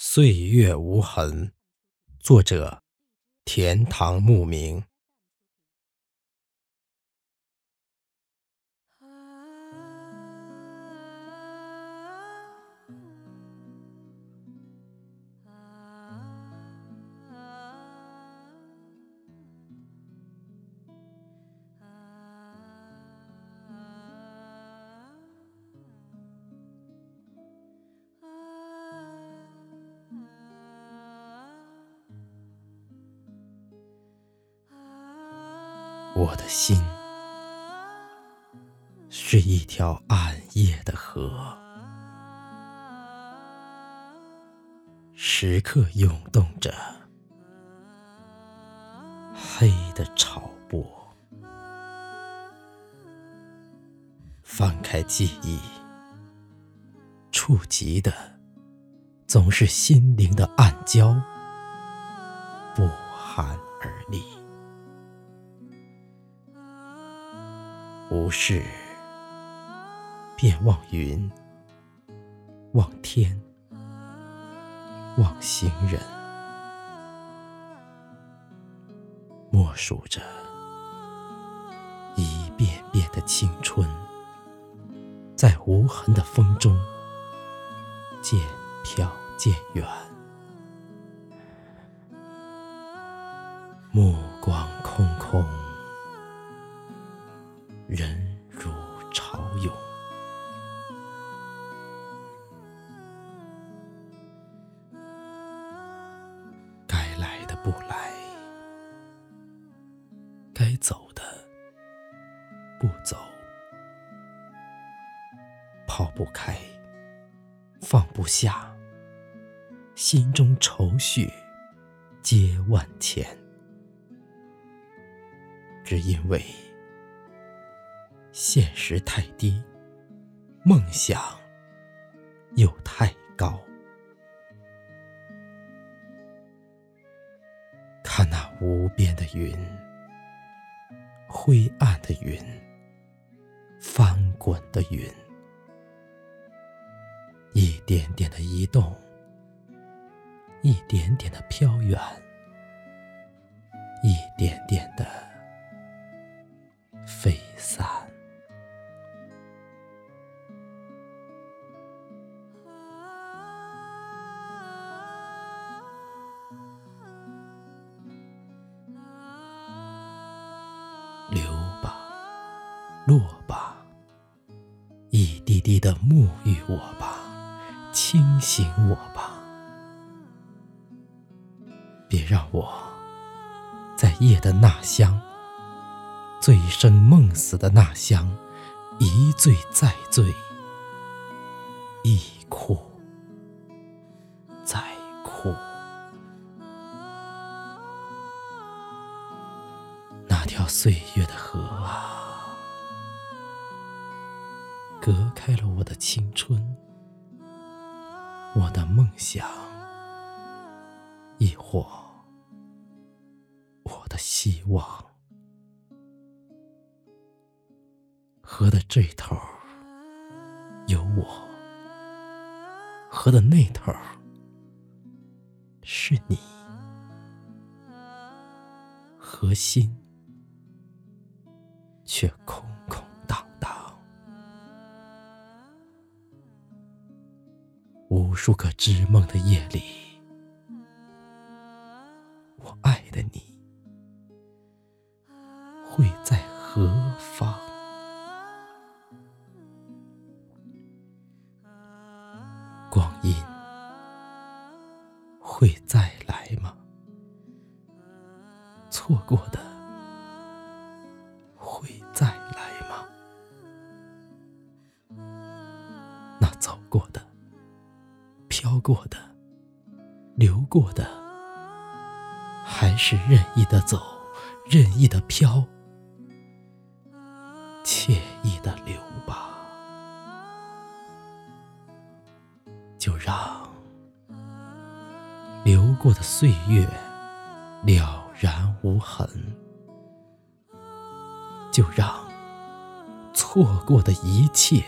岁月无痕，作者：田堂牧明。我的心是一条暗夜的河，时刻涌动着黑的潮波。翻开记忆，触及的总是心灵的暗礁，不寒而栗。无事，便望云，望天，望行人，默数着一遍遍的青春，在无痕的风中渐飘渐远，目光空空。人如潮涌，该来的不来，该走的不走，抛不开，放不下，心中愁绪皆万千，只因为。现实太低，梦想又太高。看那无边的云，灰暗的云，翻滚的云，一点点的移动，一点点的飘远，一点点的飞散。流吧，落吧，一滴滴的沐浴我吧，清醒我吧。别让我在夜的那乡，醉生梦死的那乡，一醉再醉，条岁月的河啊，隔开了我的青春，我的梦想，亦或我的希望。河的这头有我，河的那头是你，河心。却空空荡荡，无数个织梦的夜里，我爱的你会在何方？光阴会再来吗？错过的。会再来吗？那走过的，飘过的，流过的，还是任意的走，任意的飘，惬意的流吧。就让流过的岁月了然无痕，就让错过的一切。